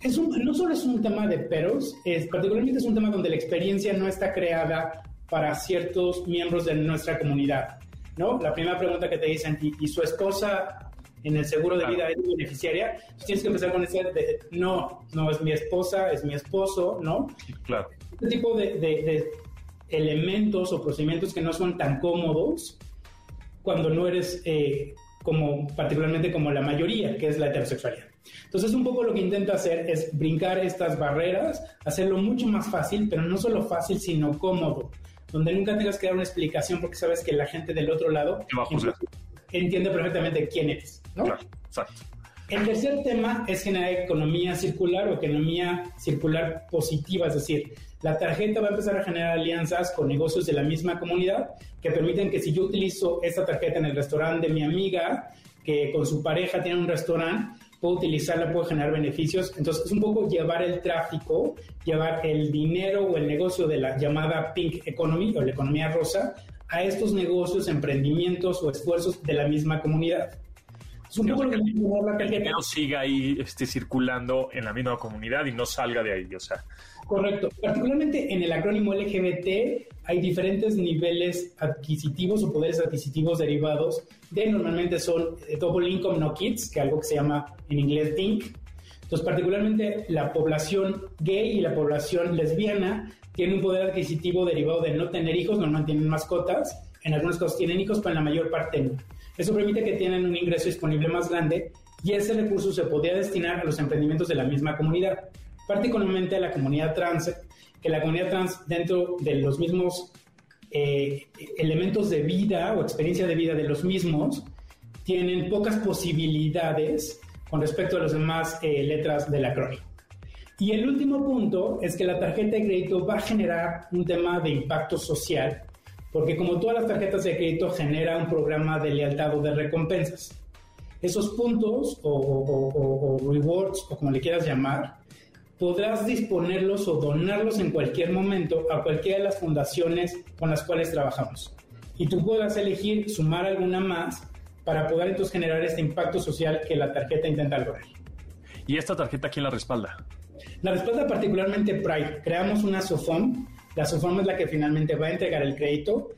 es un, no solo es un tema de peros, es, particularmente es un tema donde la experiencia no está creada para ciertos miembros de nuestra comunidad. ¿no? La primera pregunta que te dicen, ¿y, y su esposa en el seguro de vida es beneficiaria? Pues tienes que empezar con ese de, no, no es mi esposa, es mi esposo, ¿no? Claro. Este tipo de, de, de elementos o procedimientos que no son tan cómodos cuando no eres eh, como particularmente como la mayoría, que es la heterosexualidad. Entonces, un poco lo que intento hacer es brincar estas barreras, hacerlo mucho más fácil, pero no solo fácil, sino cómodo, donde nunca tengas que dar una explicación porque sabes que la gente del otro lado entiende perfectamente quién eres, ¿no? Claro, exacto. El tercer tema es generar economía circular o economía circular positiva, es decir, la tarjeta va a empezar a generar alianzas con negocios de la misma comunidad que permiten que si yo utilizo esta tarjeta en el restaurante de mi amiga, que con su pareja tiene un restaurante, puedo utilizarla, puedo generar beneficios. Entonces es un poco llevar el tráfico, llevar el dinero o el negocio de la llamada pink economy o la economía rosa a estos negocios, emprendimientos o esfuerzos de la misma comunidad. Es un poco lo que el dinero siga ahí este, circulando en la misma comunidad y no salga de ahí, o sea. Correcto. Particularmente en el acrónimo LGBT hay diferentes niveles adquisitivos o poderes adquisitivos derivados de normalmente son eh, Double Income No Kids, que es algo que se llama en inglés DINK. Entonces, particularmente la población gay y la población lesbiana tienen un poder adquisitivo derivado de no tener hijos, normalmente tienen mascotas, en algunos casos tienen hijos, pero en la mayor parte no. Eso permite que tienen un ingreso disponible más grande y ese recurso se podría destinar a los emprendimientos de la misma comunidad, particularmente a la comunidad trans, que la comunidad trans dentro de los mismos eh, elementos de vida o experiencia de vida de los mismos tienen pocas posibilidades con respecto a las demás eh, letras del acrónimo. Y el último punto es que la tarjeta de crédito va a generar un tema de impacto social porque como todas las tarjetas de crédito genera un programa de lealtad o de recompensas. Esos puntos o, rewards o como le quieras llamar, podrás disponerlos o donarlos en cualquier momento a cualquiera de las fundaciones con las cuales trabajamos. Y tú puedas elegir sumar alguna más para poder entonces generar este impacto social que la tarjeta intenta lograr. ¿Y esta tarjeta quién la respalda? La respalda particularmente Pride. Creamos una SOFOM la SOFOM es la que finalmente va a entregar el crédito.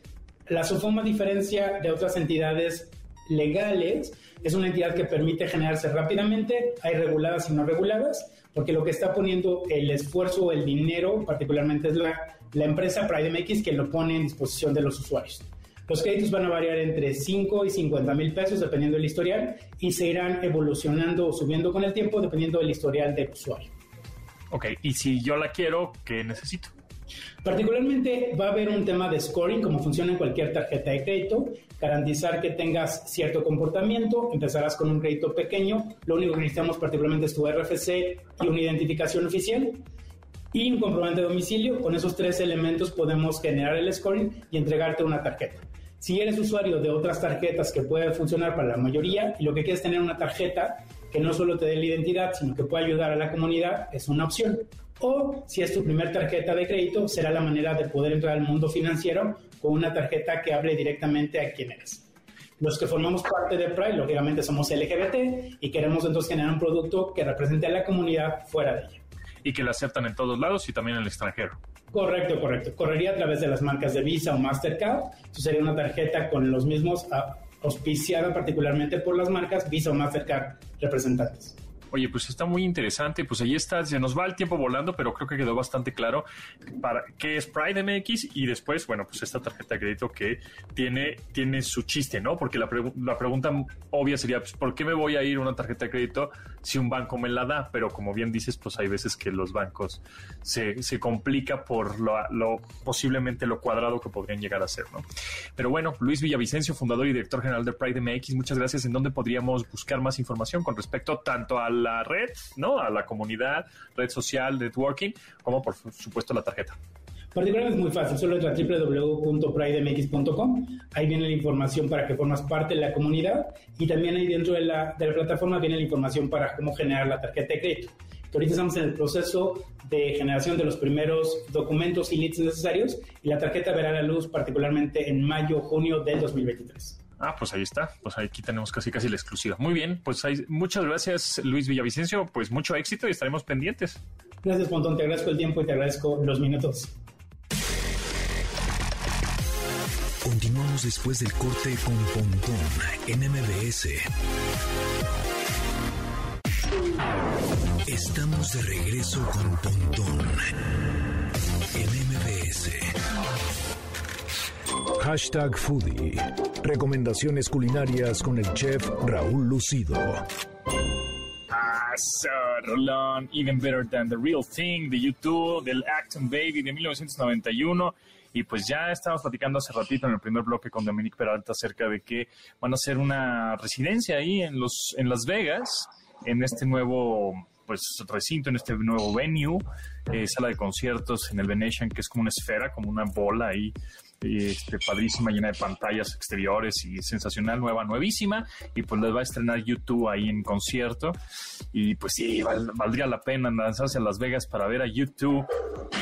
La SOFOM, a diferencia de otras entidades legales, es una entidad que permite generarse rápidamente. Hay reguladas y no reguladas, porque lo que está poniendo el esfuerzo, el dinero, particularmente es la, la empresa PrideMX que lo pone en disposición de los usuarios. Los créditos van a variar entre 5 y 50 mil pesos dependiendo del historial y se irán evolucionando o subiendo con el tiempo dependiendo del historial del usuario. Ok, y si yo la quiero, ¿qué necesito? Particularmente va a haber un tema de scoring, como funciona en cualquier tarjeta de crédito, garantizar que tengas cierto comportamiento, empezarás con un crédito pequeño, lo único que necesitamos particularmente es tu RFC y una identificación oficial y un comprobante de domicilio. Con esos tres elementos podemos generar el scoring y entregarte una tarjeta. Si eres usuario de otras tarjetas que pueden funcionar para la mayoría y lo que quieres tener una tarjeta que no solo te dé la identidad, sino que pueda ayudar a la comunidad, es una opción o si es tu primer tarjeta de crédito, será la manera de poder entrar al mundo financiero con una tarjeta que hable directamente a quién eres. Los que formamos parte de Pride, lógicamente somos LGBT y queremos entonces generar un producto que represente a la comunidad fuera de ella. Y que la aceptan en todos lados y también en el extranjero. Correcto, correcto. Correría a través de las marcas de Visa o Mastercard. Entonces sería una tarjeta con los mismos, ah, auspiciada particularmente por las marcas Visa o Mastercard representantes. Oye, pues está muy interesante. Pues ahí está, se nos va el tiempo volando, pero creo que quedó bastante claro para qué es Pride MX y después, bueno, pues esta tarjeta de crédito que tiene, tiene su chiste, ¿no? Porque la, la pregunta obvia sería, pues, ¿por qué me voy a ir una tarjeta de crédito si un banco me la da? Pero como bien dices, pues hay veces que los bancos se, se complica por lo, lo, posiblemente lo cuadrado que podrían llegar a ser, ¿no? Pero bueno, Luis Villavicencio, fundador y director general de Pride MX, muchas gracias. ¿En dónde podríamos buscar más información con respecto tanto al la red, ¿no? A la comunidad, red social, networking, como por supuesto la tarjeta. Particularmente es muy fácil, solo entra a www.pridemx.com, ahí viene la información para que formas parte de la comunidad y también ahí dentro de la, de la plataforma viene la información para cómo generar la tarjeta de crédito. Ahorita estamos en el proceso de generación de los primeros documentos y leads necesarios y la tarjeta verá la luz particularmente en mayo, junio del 2023. Ah, pues ahí está. Pues aquí tenemos casi casi la exclusiva. Muy bien, pues hay, muchas gracias Luis Villavicencio. Pues mucho éxito y estaremos pendientes. Gracias, Pontón. Te agradezco el tiempo y te agradezco los minutos. Continuamos después del corte con Pontón en MBS. Estamos de regreso con Pontón en MBS. Hashtag Foodie. Recomendaciones culinarias con el chef Raúl Lucido. Ah, Even Better Than The Real Thing de YouTube, del Acton Baby de 1991. Y pues ya estábamos platicando hace ratito en el primer bloque con Dominique Peralta acerca de que van a hacer una residencia ahí en, los, en Las Vegas, en este nuevo pues recinto, en este nuevo venue, eh, sala de conciertos en el Venetian, que es como una esfera, como una bola ahí este, padrísima, llena de pantallas exteriores y sensacional, nueva, nuevísima. Y pues les va a estrenar YouTube ahí en concierto. Y pues sí, val- valdría la pena lanzarse a Las Vegas para ver a YouTube.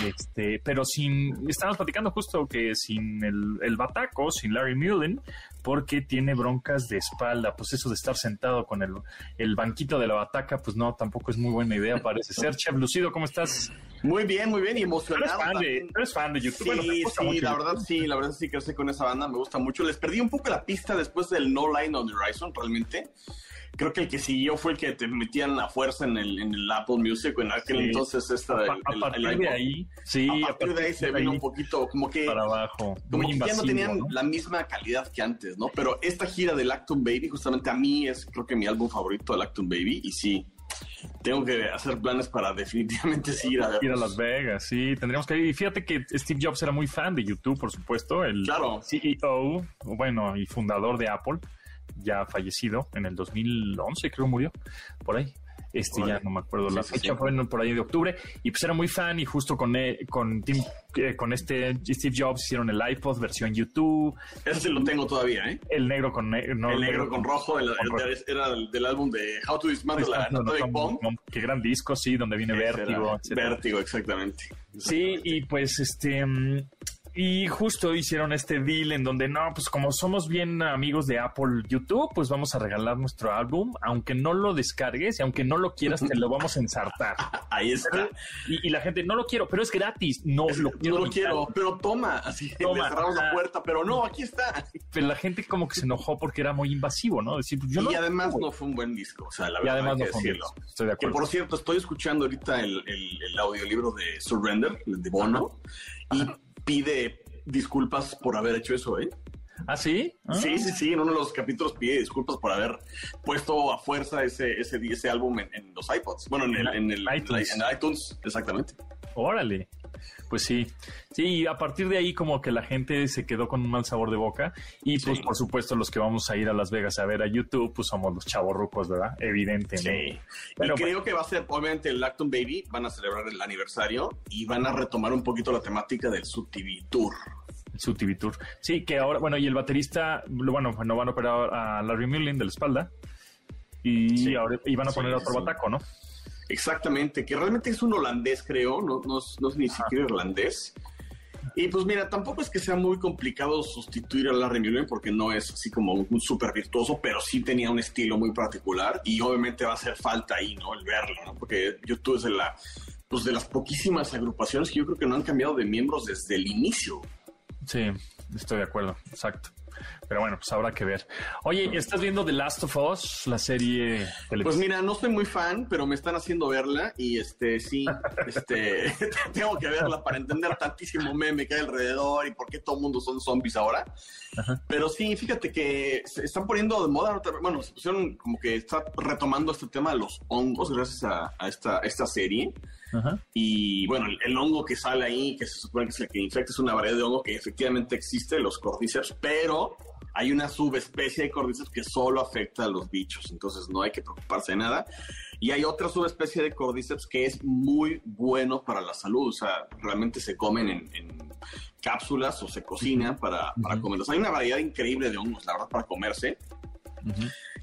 Este, pero sin, estábamos platicando justo que sin el, el bataco, sin Larry Mullen, porque tiene broncas de espalda. Pues eso de estar sentado con el, el banquito de la bataca, pues no, tampoco es muy buena idea, parece ser. Chef Lucido, ¿cómo estás? Muy bien, muy bien, y Tú eres emocionado. fan de, también. tú eres fan de YouTube. Sí, Bueno, sí, mucho la YouTube. verdad sí, la verdad sí crecí con esa banda, me gusta mucho. Les perdí un poco la pista después del No Line on the Horizon, realmente. Creo que el que siguió fue el que te metían a fuerza en el, en el Apple Music, en aquel Sí. entonces esta del a, el- partir el de ahí, sí, a partir de ahí se vino un poquito como que para abajo, como que ya invasivo, no tenían ¿no? la misma calidad que antes, ¿no? Pero esta gira del Acton Baby, justamente a mí es creo que mi álbum favorito, el Acton Baby, y sí, tengo que hacer planes para definitivamente sí ir a. Ir a Las Vegas, sí, tendríamos que ir. Y fíjate que Steve Jobs era muy fan de YouTube, por supuesto, el Claro. CEO, bueno, y fundador de Apple, ya fallecido en el 2011, creo murió, por ahí. Este ya no me acuerdo la Sí, fecha, sí. fue en- por ahí de octubre, y pues era muy fan y justo con, eh, con, Tim- eh, con este Steve Jobs hicieron el iPod versión YouTube, Ese lo tengo todavía, ¿eh? el negro con ne- no, el negro con rojo, el- con el- era del, del álbum de How to Dismantle la No, no, Bomb. Qué gran disco, sí, donde viene Vértigo. Vértigo, exactamente. Sí, y pues este. mm, Y justo hicieron este deal en donde no, pues como somos bien amigos de Apple YouTube, pues vamos a regalar nuestro álbum, aunque no lo descargues y aunque no lo quieras, te lo vamos a ensartar. Ahí está. Y, y la gente, no lo quiero, pero es gratis. No lo quiero. No lo digital". quiero, pero toma, así Toma, le cerramos la ajá. puerta, pero no, aquí está. Pero la gente como que se enojó porque era muy invasivo, ¿no? Decir, pues yo y no. además no fue un buen disco, o sea, la y verdad además hay no que fue un decirlo. disco. Estoy de Que acuerdo. por cierto, estoy escuchando ahorita el, el- el audiolibro de Surrender, de Bono, y pide disculpas por haber hecho eso, ¿eh? ¿Ah, sí? Ah. Sí, sí, sí, en uno de los capítulos pide disculpas por haber puesto a fuerza ese, ese, ese álbum en, en los iPods. Bueno, en el, en el iTunes. en iTunes, exactamente. Órale. Pues sí, sí, y a partir de ahí como que la gente se quedó con un mal sabor de boca y pues Sí. por supuesto los que vamos a ir a Las Vegas a ver a YouTube pues somos los chavorrucos, ¿verdad? Evidente. ¿no? Sí. Pero y creo que va a ser, obviamente, el Acton Baby. Van a celebrar el aniversario y van a retomar un poquito la temática del Sub TV Tour. Su TV Tour. Sí, que ahora, bueno, y el baterista, bueno, no van a operar a Larry Mullen de la espalda y Sí. ahora y van a poner sí, otro sí. bataco, ¿no? Exactamente, que realmente es un holandés, creo, no, no, es- no es ni siquiera irlandés. Y pues mira, tampoco es que sea muy complicado sustituir a Larry Mullen porque no es así como un súper virtuoso, pero sí tenía un estilo muy particular y obviamente va a hacer falta ahí, ¿no? El verlo, ¿no? Porque YouTube es de, la, pues de las poquísimas agrupaciones que yo creo que no han cambiado de miembros desde el inicio. Sí, estoy de acuerdo, exacto. Pero bueno, pues habrá que ver. Oye, ¿estás viendo The Last of Us, la serie Pues televisiva? mira, no soy muy fan, pero me están haciendo verla y este sí, este tengo que verla para entender tantísimo meme que hay alrededor y por qué todo el mundo son zombies ahora. Pero sí, fíjate que se están poniendo de moda, bueno, se pusieron como que está retomando este tema de los hongos gracias a, a esta, esta serie. Ajá. Y bueno, el, el hongo que sale ahí, que se supone que es el que infecta, es una variedad de hongo que efectivamente existe, los cordyceps, pero hay una subespecie de cordyceps que solo afecta a los bichos, entonces no hay que preocuparse de nada. Y hay otra subespecie de cordyceps que es muy bueno para la salud, o sea, realmente se comen en, en cápsulas o se cocinan para, para comerlos. Hay una variedad increíble de hongos, la verdad, para comerse.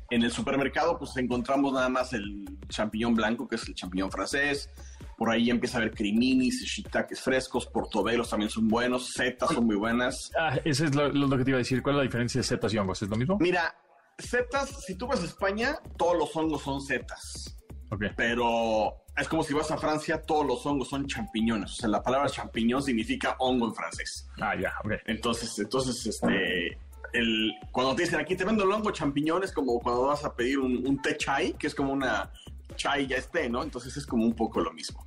En el supermercado, pues encontramos nada más el champiñón blanco, que es el champiñón francés. Por ahí empieza a haber criminis, shiitakes frescos, portobelos también son buenos, setas son muy buenas. Ah, ese es lo, lo que te iba a decir. ¿Cuál es la diferencia de setas y hongos? ¿Es lo mismo? Mira, setas, si tú vas a España, todos los hongos son setas. Ok. Pero es como si vas a Francia, todos los hongos son champiñones. O sea, la palabra champiñón significa hongo en francés. Ah, ya, ok. Entonces, entonces, este, el, cuando te dicen aquí te vendo el hongo champiñón es como cuando vas a pedir un, un té chai, que es como una chai ya esté, ¿no? Entonces es como un poco lo mismo.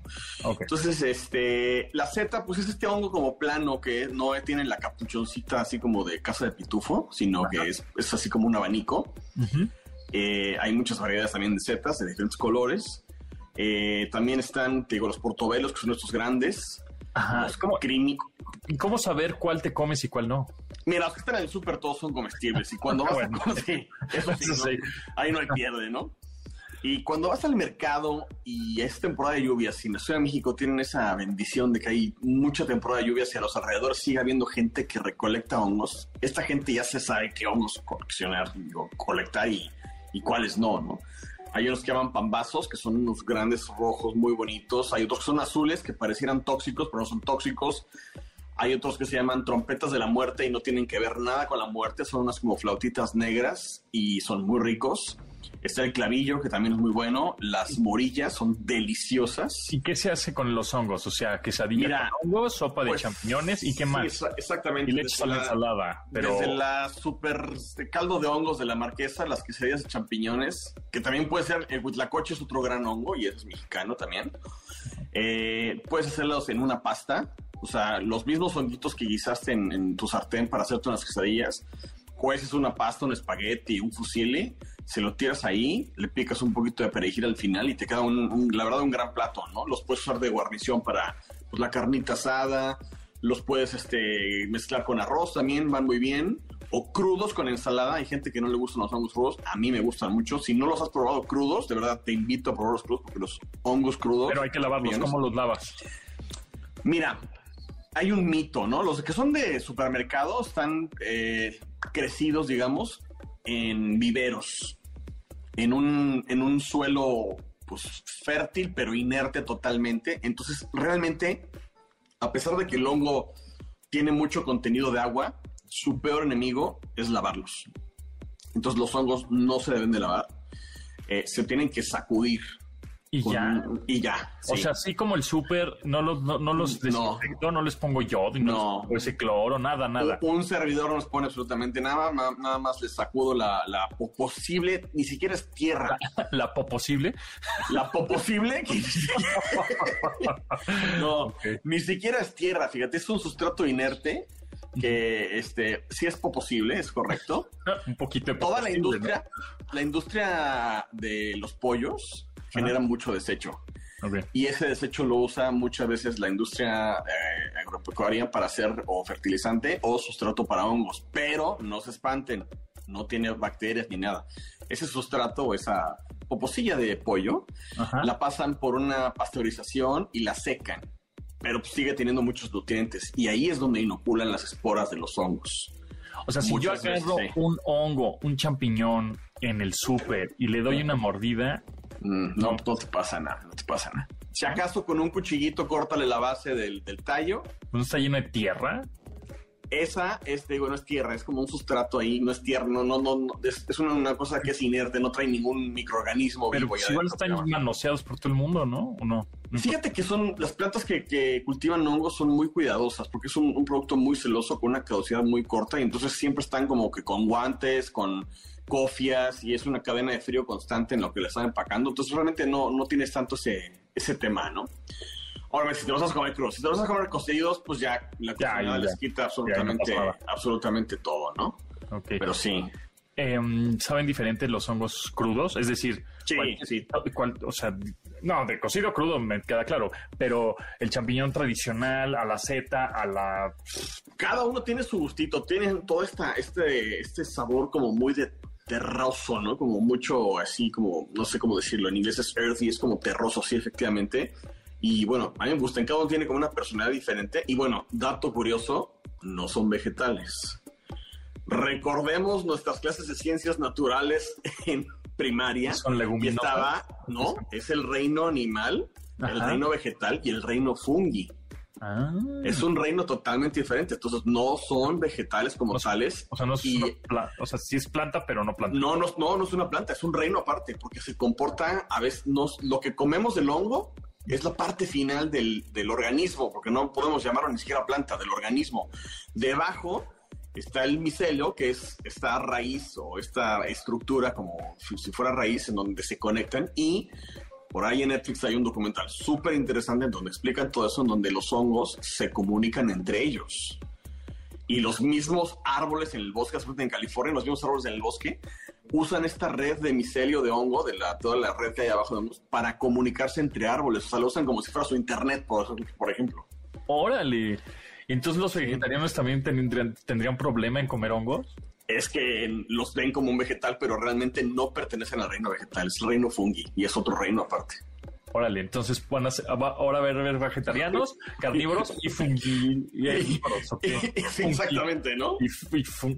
Entonces, este, la seta, pues es este hongo como plano que no tiene la capuchoncita así como de casa de pitufo, sino que es, es así como un abanico. Eh, hay muchas variedades también de setas de diferentes colores. Eh, también están, te digo, los portobelos, que son estos grandes. Ajá. Los como crimi. ¿Y cómo saber cuál te comes y cuál no? Mira, los que están en el súper todos son comestibles. Y cuando vas Bueno. a sí, eso ahí no hay pierde, ¿no? Y cuando vas al mercado y es temporada de lluvias, y en la Ciudad México tienen esa bendición de que hay mucha temporada de lluvias y a los alrededores sigue habiendo gente que recolecta hongos, esta gente ya se sabe qué hongos coleccionar o colectar y, y cuáles no, ¿no? Hay unos que llaman pambazos, que son unos grandes rojos muy bonitos. Hay otros que son azules, que parecieran tóxicos, pero no son tóxicos. Hay otros que se llaman trompetas de la muerte y no tienen que ver nada con la muerte. Son unas como flautitas negras y son muy ricos. Está el clavillo, que también es muy bueno. Las morillas son deliciosas. ¿Y qué se hace con los hongos? O sea, quesadilla Mira, con hongos, sopa de pues, champiñones y qué Sí, más. exa- exactamente. y le echas a la Desde ensalada, pero Desde la super este, caldo de hongos de la marquesa, las quesadillas de champiñones, que también puede ser, el huitlacoche es otro gran hongo y es mexicano también. Eh, puedes hacerlos en una pasta, o sea, los mismos honguitos que guisaste en, en tu sartén para hacerte unas quesadillas. Cueces una pasta, un espagueti, un fusilli, se lo tiras ahí, le picas un poquito de perejil al final y te queda un, un- la verdad un gran plato, ¿no? Los puedes usar de guarnición para pues, la carnita asada, los puedes este, mezclar con arroz también, van muy bien. O crudos con ensalada. Hay gente que no le gustan los hongos crudos. A mí me gustan mucho. Si no los has probado crudos, de verdad te invito a probarlos crudos porque los hongos crudos. pero hay que lavarlos. bien, ¿Cómo los lavas? Mira, hay un mito, ¿no? Los que son de supermercado están eh, crecidos, digamos, en viveros, en un, en un suelo pues, fértil, pero inerte totalmente. Entonces, realmente, a pesar de que el hongo tiene mucho contenido de agua, su peor enemigo es lavarlos. Entonces, los hongos no se deben de lavar. Eh, se tienen que sacudir. Y con- ya. Y ya. O sea, así como el súper, no los, no, no los No. desinfecto, no les pongo yodo y no, No. les pongo ese cloro, nada, nada. Un, un servidor no nos pone absolutamente nada, ma- nada más les sacudo la, la po- posible, ni siquiera es tierra, La posible. la po- posible, no, ni siquiera es tierra, fíjate, es un sustrato inerte que este sí es posible, es correcto. Un poquito de Toda la industria, la industria de los pollos genera mucho desecho. Y ese desecho lo usa muchas veces la industria eh, agropecuaria para hacer o fertilizante o sustrato para hongos. Pero no se espanten, no tiene bacterias ni nada. Ese sustrato o esa poposilla de pollo Ajá. la pasan por una pasteurización y la secan. Pero sigue teniendo muchos nutrientes. Y ahí es donde inoculan las esporas de los hongos. O sea, si yo veces, agarro sí. un hongo, un champiñón en el súper y le doy una mordida, no, no te pasa nada, no te pasa nada. Si acaso con un cuchillito córtale la base del, del tallo ¿no está lleno de tierra? Esa es, te digo, no es tierra, es como un sustrato ahí, no es tierra, no, no, no, es, es una, una cosa que es inerte, no trae ningún microorganismo Pero vivo. pues igual están pero- manoseados por todo el mundo, ¿no? ¿O no? No Fíjate que son las plantas que, que cultivan hongos son muy cuidadosas porque es un, un producto muy celoso con una caducidad muy corta y entonces siempre están como que con guantes, con cofias y es una cadena de frío constante en lo que le están empacando. Entonces realmente no, no tienes tanto ese, ese tema, ¿no? Ahora, si te vas a comer crudos, si te vas a comer cocidos, pues ya la cocina ya. les quita absolutamente, no absolutamente todo, ¿no? Ok. Pero sí, Em, ¿Saben diferentes los hongos crudos? Es decir, Sí, cuál- sí. o sea, no, de cocido crudo me queda claro, pero el champiñón tradicional, a la seta, a la... cada uno tiene su gustito, tienen todo esta, este, este sabor como muy de terroso, ¿no? Como mucho así, como, no sé cómo decirlo, en inglés es earthy, es como terroso, sí, efectivamente. Y bueno, a mí me gustan, cada uno tiene como una personalidad diferente. Y bueno, dato curioso, no son vegetales. Recordemos nuestras clases de ciencias naturales en primaria. Son y leguminosas. estaba, no, es el reino animal, el reino vegetal y el reino fungi. Ah. Es un reino totalmente diferente. Entonces no son vegetales como O sea, tales. O sea, no es y una pla- o sea, sí es planta, pero no planta. no, no, no, no es una planta, es un reino aparte, porque se comporta a veces, nos, lo que comemos del hongo es la parte final del, del organismo, porque no podemos llamarlo ni siquiera planta, del organismo. Debajo está el micelio, que es esta raíz o esta estructura como si, si fuera raíz en donde se conectan y por ahí en Netflix hay un documental súper interesante en donde explican todo eso, en donde los hongos se comunican entre ellos. Y los mismos árboles en el bosque, en California, los mismos árboles en el bosque, usan esta red de micelio de hongo, de la, toda la red que hay abajo de hongos, para comunicarse entre árboles. O sea, lo usan como si fuera su internet, por ejemplo. Órale. Entonces los vegetarianos también tendrían problema en comer hongos. Es que los ven como un vegetal, pero realmente no pertenecen al reino vegetal, es el reino fungi y es otro reino aparte. Órale, entonces van a ser- va- ahora va a haber vegetarianos, carnívoros y fungívoros. ¿o qué? Sí, exactamente, ¿no? Y,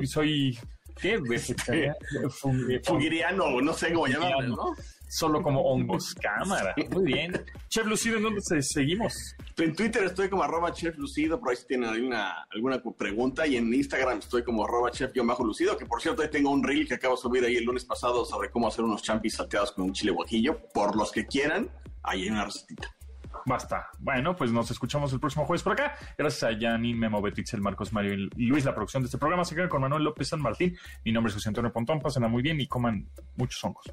soy ¿qué? vegetariano. Fun- Fungiriano, no sé cómo llamarlo, ¿no? Solo como hongos. Cámara. Muy bien. Chef Lucido, ¿en dónde se- seguimos? En Twitter estoy como arroba chef lucido, por ahí si tienen alguna, alguna pregunta. Y en Instagram estoy como arroba que por cierto ahí tengo un reel que acabo de subir ahí el lunes pasado sobre cómo hacer unos champis salteados con un chile guajillo. Por los que quieran, ahí hay una recetita. Basta. Bueno, pues nos escuchamos el próximo jueves por acá. Gracias a Yanni, Memo, Betixel, Marcos, Mario y Luis, la producción de este programa. Se quedan con Manuel López San Martín. Mi nombre es José Antonio Pontón. Pásenla muy bien y coman muchos hongos.